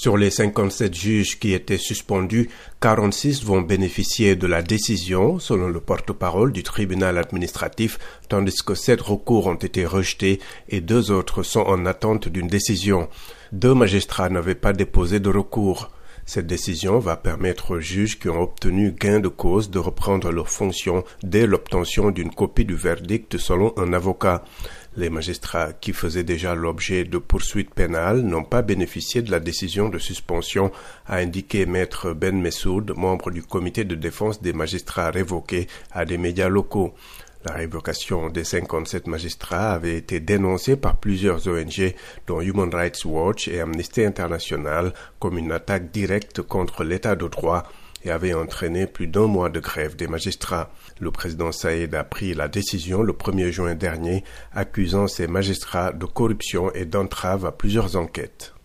Sur les 57 juges qui étaient suspendus, 46 vont bénéficier de la décision, selon le porte-parole du tribunal administratif, tandis que 7 recours ont été rejetés et deux autres sont en attente d'une décision. Deux magistrats n'avaient pas déposé de recours. Cette décision va permettre aux juges qui ont obtenu gain de cause de reprendre leurs fonctions dès l'obtention d'une copie du verdict selon un avocat. Les magistrats qui faisaient déjà l'objet de poursuites pénales n'ont pas bénéficié de la décision de suspension, a indiqué maître Ben Messoud, membre du comité de défense des magistrats révoqués à des médias locaux. La révocation des 57 magistrats avait été dénoncée par plusieurs ONG, dont Human Rights Watch et Amnesty International, comme une attaque directe contre l'état de droit et avait entraîné plus d'un mois de grève des magistrats. Le président Saïd a pris la décision le 1er juin dernier, accusant ces magistrats de corruption et d'entrave à plusieurs enquêtes.